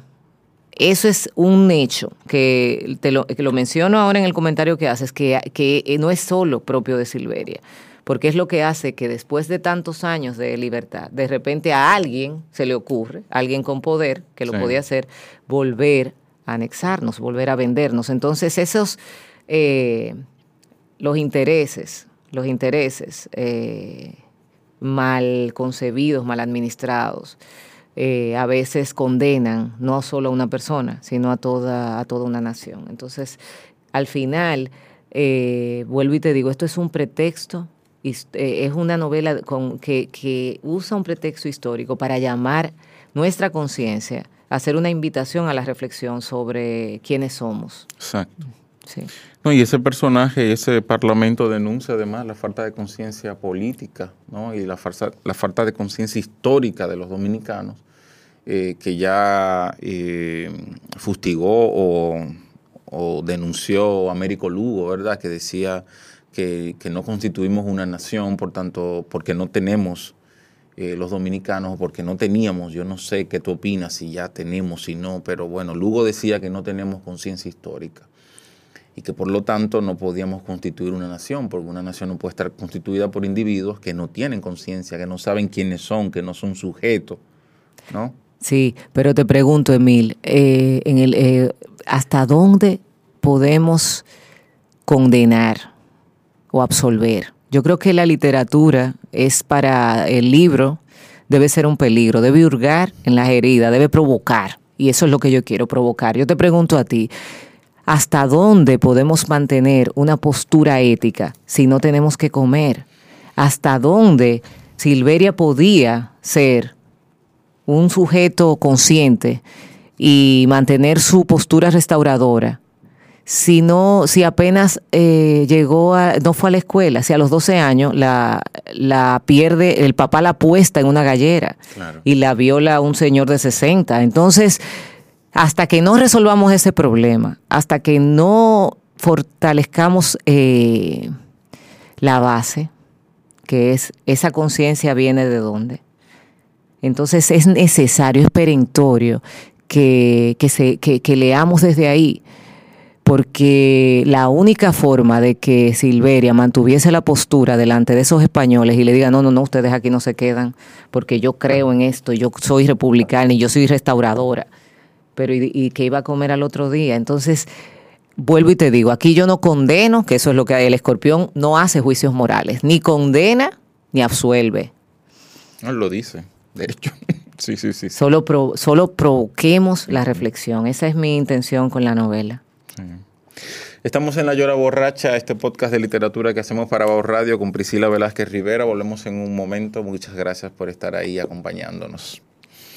eso es un hecho, que te lo, que lo menciono ahora en el comentario que haces, que, que no es solo propio de Silveria, porque es lo que hace que después de tantos años de libertad, de repente a alguien se le ocurre, alguien con poder, que lo Sí. podía hacer, volver a anexarnos, volver a vendernos. Entonces, esos... eh, los intereses, los intereses eh, mal concebidos, mal administrados, eh, a veces condenan no solo a una persona, sino a toda, a toda una nación. Entonces, al final, eh, vuelvo y te digo, esto es un pretexto, eh, es una novela con, que, que usa un pretexto histórico para llamar nuestra conciencia, hacer una invitación a la reflexión sobre quiénes somos. Exacto. Sí. No, y ese personaje, ese parlamento denuncia además la falta de conciencia política ¿no? y la, farsa- la falta de conciencia histórica de los dominicanos, eh, que ya eh, fustigó o, denunció Américo Lugo, ¿verdad? Que decía que, no constituimos una nación, por tanto, porque no tenemos eh, los dominicanos, porque no teníamos, yo no sé qué tú opinas, si ya tenemos, si no, pero bueno, Lugo decía que no tenemos conciencia histórica y que por lo tanto no podíamos constituir una nación, porque una nación no puede estar constituida por individuos que no tienen conciencia, que no saben quiénes son, que no son sujetos, ¿no? Sí, pero te pregunto, Emil, eh, en el, eh, ¿hasta dónde podemos condenar o absolver? Yo creo que la literatura es para el libro, debe ser un peligro, debe hurgar en las heridas, debe provocar. Y eso es lo que yo quiero provocar. Yo te pregunto a ti, ¿hasta dónde podemos mantener una postura ética si no tenemos que comer? ¿Hasta dónde Silveria podía ser un sujeto consciente y mantener su postura restauradora? Si no, si apenas eh, llegó a, no fue a la escuela, si a los 12 años la, la pierde, el papá la puesta en una gallera Claro. y la viola un señor de 60. Entonces, hasta que no resolvamos ese problema, hasta que no fortalezcamos eh, la base, que es esa conciencia viene de dónde. Entonces es necesario, es perentorio que, se, que, leamos desde ahí, porque la única forma de que Silveria mantuviese la postura delante de esos españoles y le diga, no, no, no, ustedes aquí no se quedan, porque yo creo en esto, yo soy republicana y yo soy restauradora, pero y, y que iba a comer al otro día. Entonces, vuelvo y te digo, aquí yo no condeno, que eso es lo que el escorpión no hace juicios morales, ni condena ni absuelve. Él lo dice, de hecho. sí, sí, sí. Solo, pro- solo provoquemos la reflexión. Esa es mi intención con la novela. Estamos en La Llora Borracha, este podcast de literatura que hacemos para Bau Radio con Priscila Velázquez Rivera. Volvemos en un momento. Muchas gracias por estar ahí acompañándonos.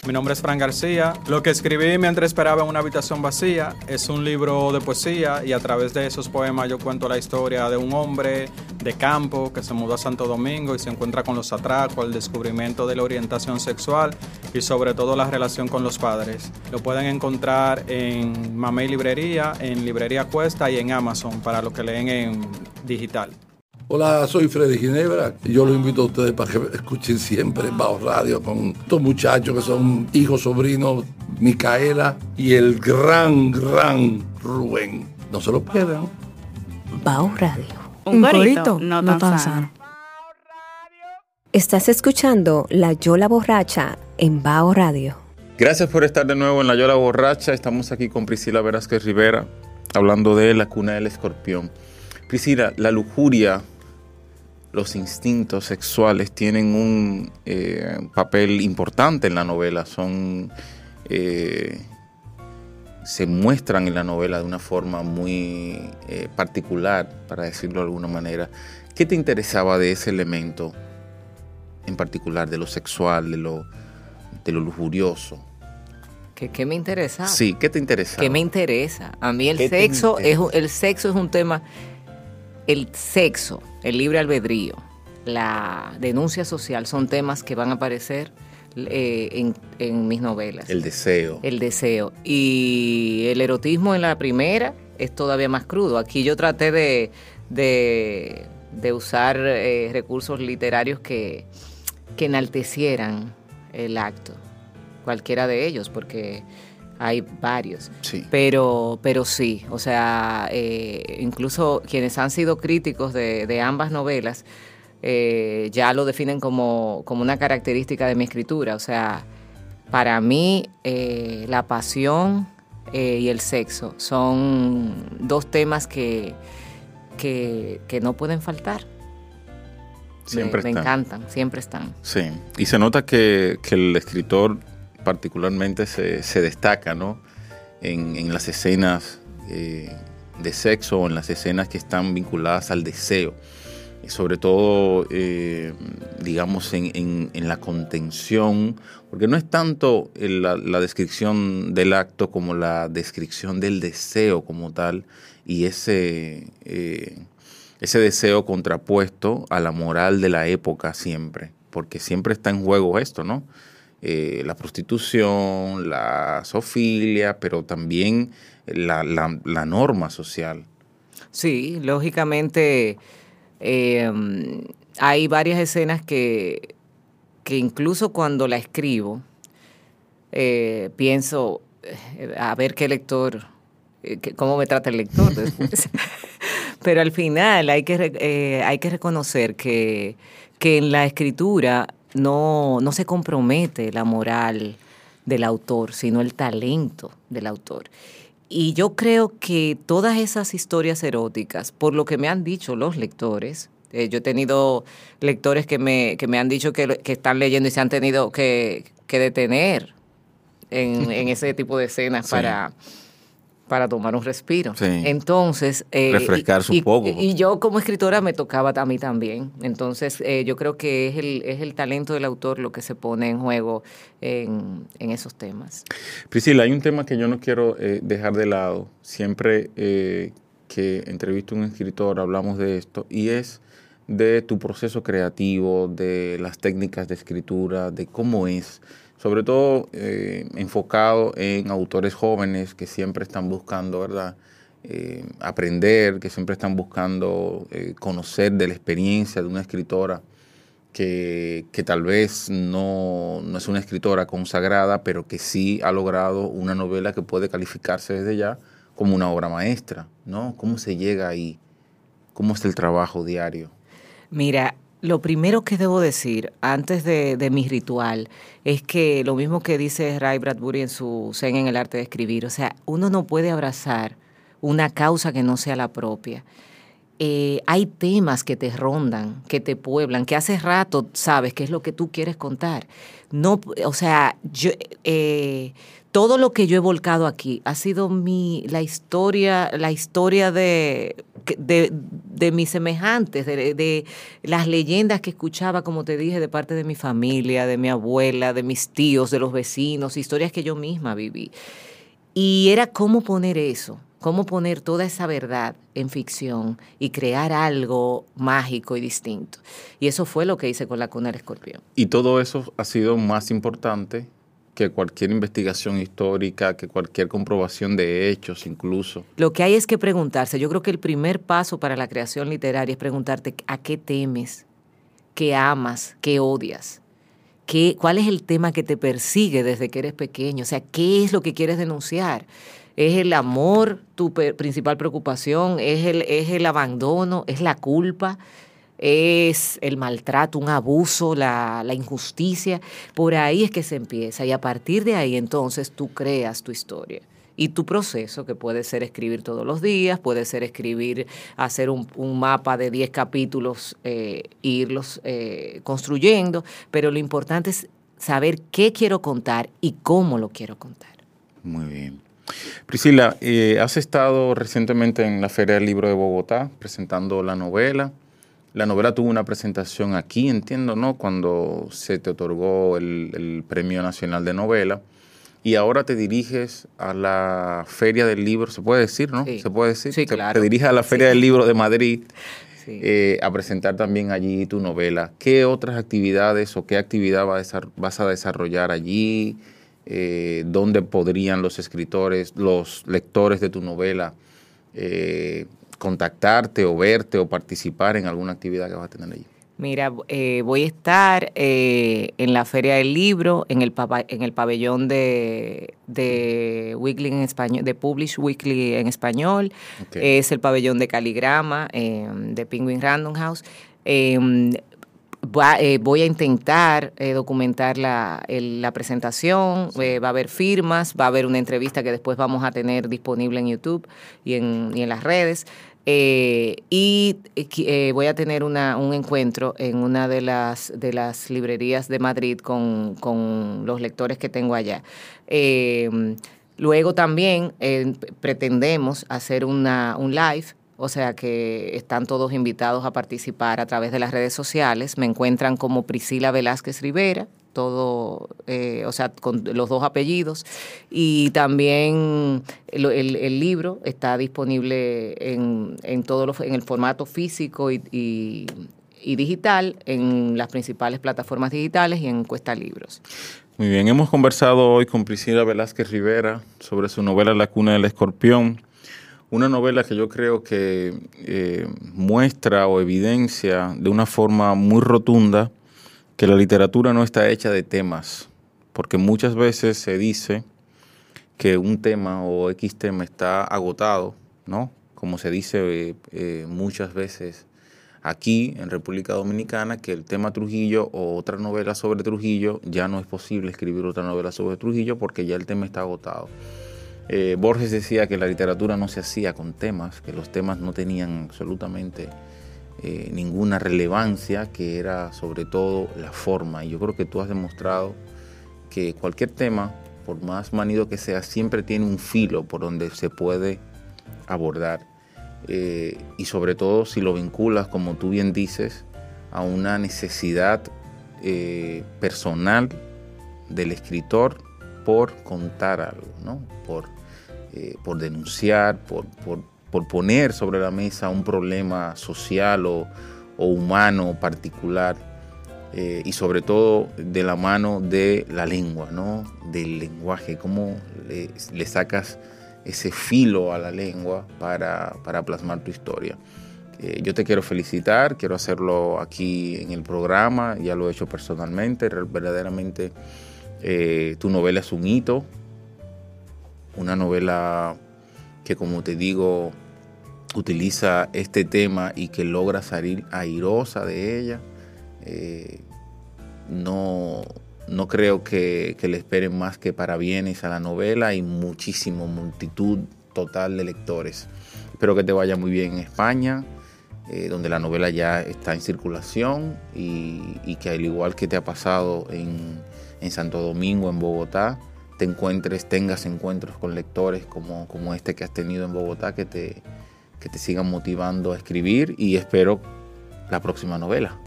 Mi nombre es Fran García. Lo que escribí mientras esperaba en una habitación vacía es un libro de poesía y a través de esos poemas yo cuento la historia de un hombre de campo que se mudó a Santo Domingo y se encuentra con los atracos, el descubrimiento de la orientación sexual y sobre todo la relación con los padres. Lo pueden encontrar en Mamey Librería, en Librería Cuesta y en Amazon para los que leen en digital. Hola, soy Freddy Ginebra yo lo invito a ustedes para que escuchen siempre Bajo Radio con estos muchachos que son hijos, sobrinos, Micaela y el gran, gran Rubén. No se lo pierdan. Bao Radio. Un corito, no tan sano. Estás escuchando La Yola Borracha en Bao Radio. Gracias por estar de nuevo en La Yola Borracha. Estamos aquí con Priscila Velázquez Rivera hablando de La Cuna del Escorpión. Priscila, la lujuria, los instintos sexuales tienen un eh, papel importante en la novela. Son. eh, se muestran en la novela de una forma muy eh, particular, para decirlo de alguna manera. ¿Qué te interesaba de ese elemento en particular, de lo sexual, de lo, de lo lujurioso? ¿Qué, qué me interesa? Sí, ¿qué te interesaba? ¿Qué me interesa? A mí el ¿Qué te sexo, es, interesa? el sexo es un tema, el sexo, el libre albedrío, la denuncia social son temas que van a aparecer eh, en, en mis novelas. El deseo. El deseo. Y el erotismo en la primera es todavía más crudo. Aquí yo traté de, de, de usar eh, recursos literarios que, que enaltecieran el acto, cualquiera de ellos, porque hay varios. Sí. Pero, pero sí, o sea, eh, incluso quienes han sido críticos de, de ambas novelas eh, ya lo definen como, como una característica de mi escritura. O sea, para mí eh, la pasión eh, y el sexo son dos temas que, que, que no pueden faltar. Me- Siempre me, están. encantan, siempre están. Sí, y se nota que, que el escritor particularmente se, se destaca, ¿no? En, las escenas eh, de sexo o en las escenas que están vinculadas al deseo. Y sobre todo, eh, digamos, en, la contención, porque no es tanto la descripción del acto como la descripción del deseo como tal y ese... eh, ese deseo contrapuesto a la moral de la época siempre, porque siempre está en juego esto, ¿no? Eh, la prostitución, la zoofilia, pero también la, la- la norma social. Sí, lógicamente Eh, hay varias escenas que, que incluso cuando la escribo, eh, pienso, eh, a ver qué lector, cómo me trata el lector después. Pero al final hay que, eh, hay que reconocer que, que en la escritura no, no se compromete la moral del autor, sino el talento del autor. Y yo creo que todas esas historias eróticas, por lo que me han dicho los lectores, eh, yo he tenido lectores que me, que me han dicho que, que están leyendo y se han tenido que, que detener en, en ese tipo de escenas Sí. para, para tomar un respiro. Sí. Entonces... eh, Refrescarse y- un poco. Y, y yo como escritora me tocaba a mí también. Entonces eh, yo creo que es el, es el talento del autor lo que se pone en juego en, en esos temas. Priscila, hay un tema que yo no quiero eh, dejar de lado. Siempre eh, que entrevisto a un escritor hablamos de esto y es de tu proceso creativo, de las técnicas de escritura, de cómo es, sobre todo eh, enfocado en autores jóvenes que siempre están buscando, ¿verdad? Eh, aprender, que siempre están buscando eh, conocer de la experiencia de una escritora que, que tal vez no, no es una escritora consagrada, pero que sí ha logrado una novela que puede calificarse desde ya como una obra maestra, ¿no? ¿Cómo se llega ahí? ¿Cómo es el trabajo diario? Mira, lo primero que debo decir antes de, mi ritual es que lo mismo que dice Ray Bradbury en su Zen en el arte de escribir, o sea, uno no puede abrazar una causa que no sea la propia. Eh, hay temas que te rondan, que te pueblan, que hace rato sabes qué es lo que tú quieres contar. No, o sea, yo, eh, todo lo que yo he volcado aquí ha sido mi, la historia, la historia de, de, de mis semejantes, de, de las leyendas que escuchaba, como te dije, de parte de mi familia, de mi abuela, de mis tíos, de los vecinos, historias que yo misma viví. Y era cómo poner eso, cómo poner toda esa verdad en ficción y crear algo mágico y distinto. Y eso fue lo que hice con la cuna del escorpión. Y todo eso ha sido más importante que cualquier investigación histórica, que cualquier comprobación de hechos incluso. Lo que hay es que preguntarse, yo creo que el primer paso para la creación literaria es preguntarte a qué temes, qué amas, qué odias. ¿Qué, ¿Cuál es el tema que te persigue desde que eres pequeño? O sea, ¿qué es lo que quieres denunciar? ¿Es el amor tu principal preocupación? ¿Es el, ¿Es el abandono? ¿Es la culpa? ¿Es el maltrato, un abuso, la, la injusticia? Por ahí es que se empieza y a partir de ahí entonces tú creas tu historia. Y tu proceso, que puede ser escribir todos los días, puede ser escribir, hacer un, un mapa de 10 capítulos, eh, irlos eh, construyendo, pero lo importante es saber qué quiero contar y cómo lo quiero contar. Muy bien. Priscila, eh, has estado recientemente en la Feria del Libro de Bogotá presentando la novela. La novela tuvo una presentación aquí, entiendo, ¿no? Cuando se te otorgó el, el Premio Nacional de Novela. Y ahora te diriges a la Feria del Libro, se puede decir, ¿no? Sí. Se puede decir. Sí, Te- claro. Te diriges a la Feria del Libro de Madrid eh, a presentar también allí tu novela. ¿Qué otras actividades o qué actividad vas a, desar- vas a desarrollar allí? Eh, ¿Dónde podrían los escritores, los lectores de tu novela eh, contactarte o verte o participar en alguna actividad que vas a tener allí? Mira, eh, voy a estar eh, en la Feria del Libro, en el, paba- en el pabellón de, de Weekly en español, de Publish Weekly en español. Es el pabellón de Caligrama, eh, de Penguin Random House. Va- eh, voy a intentar eh, documentar la, el- la presentación, eh, va a haber firmas, va a haber una entrevista que después vamos a tener disponible en YouTube y en, y en las redes. Eh, y eh, eh, voy a tener una, un encuentro en una de las, de las librerías de Madrid con, con los lectores que tengo allá. Eh, luego también pretendemos hacer una, un live o sea que están todos invitados a participar a través de las redes sociales. Me encuentran como Priscila Velázquez Rivera, todo, eh, o sea, con los dos apellidos. Y también el, el- libro está disponible en, en, todo lo- en el formato físico y, y- y digital en las principales plataformas digitales y en Cuesta Libros. Muy bien, hemos conversado hoy con Priscila Velázquez Rivera sobre su novela La cuna del escorpión, Una novela que yo creo que eh, muestra o evidencia de una forma muy rotunda que la literatura no está hecha de temas, porque muchas veces se dice que un tema o X tema está agotado, ¿no? Como se dice eh, eh, muchas veces aquí en República Dominicana, que el tema Trujillo o otra novela sobre Trujillo, ya no es posible escribir otra novela sobre Trujillo porque ya el tema está agotado. Eh, Borges decía que la literatura no se hacía con temas, que los temas no tenían absolutamente ninguna relevancia, que era sobre todo la forma. Y yo creo que tú has demostrado que cualquier tema por más manido que sea, siempre tiene un filo por donde se puede abordar. Eh, y sobre todo si lo vinculas, como tú bien dices, a una necesidad eh, personal del escritor por contar algo, ¿no? por, eh, por denunciar, por, poner sobre la mesa un problema social o, o humano particular eh, y sobre todo de la mano de la lengua, ¿no? del lenguaje, cómo le, sacas ese filo a la lengua para, plasmar tu historia. Eh, yo te quiero felicitar, quiero hacerlo aquí en el programa, ya lo he hecho personalmente, verdaderamente eh, tu novela es un hito, una novela que como te digo utiliza este tema y que logra salir airosa de ella. Eh, no, no creo que, le esperen más que para bienes a la novela y muchísimo, multitud total de lectores. Espero que te vaya muy bien en España, eh, donde la novela ya está en circulación y, que al igual que te ha pasado en, Santo Domingo, en Bogotá, te encuentres, tengas encuentros con lectores como, como este que has tenido en Bogotá, que te, que te sigan motivando a escribir y espero la próxima novela.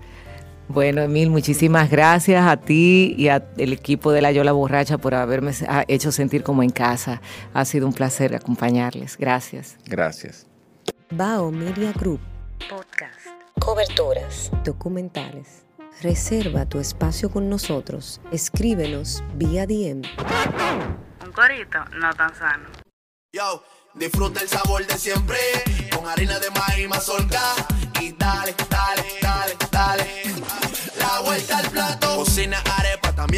Bueno, Emil, muchísimas gracias a ti y al equipo de La Yola Borracha por haberme hecho sentir como en casa. Ha sido un placer acompañarles. Gracias. Gracias. Bao Media Group. Podcast. Coberturas. Documentales. Reserva tu espacio con nosotros. Escríbenos vía DM. Un corito no tan sano. Yo, disfruta el sabor de siempre. Con harina de maíz mazorca. Y dale, dale, dale, dale la vuelta al plato. Cocina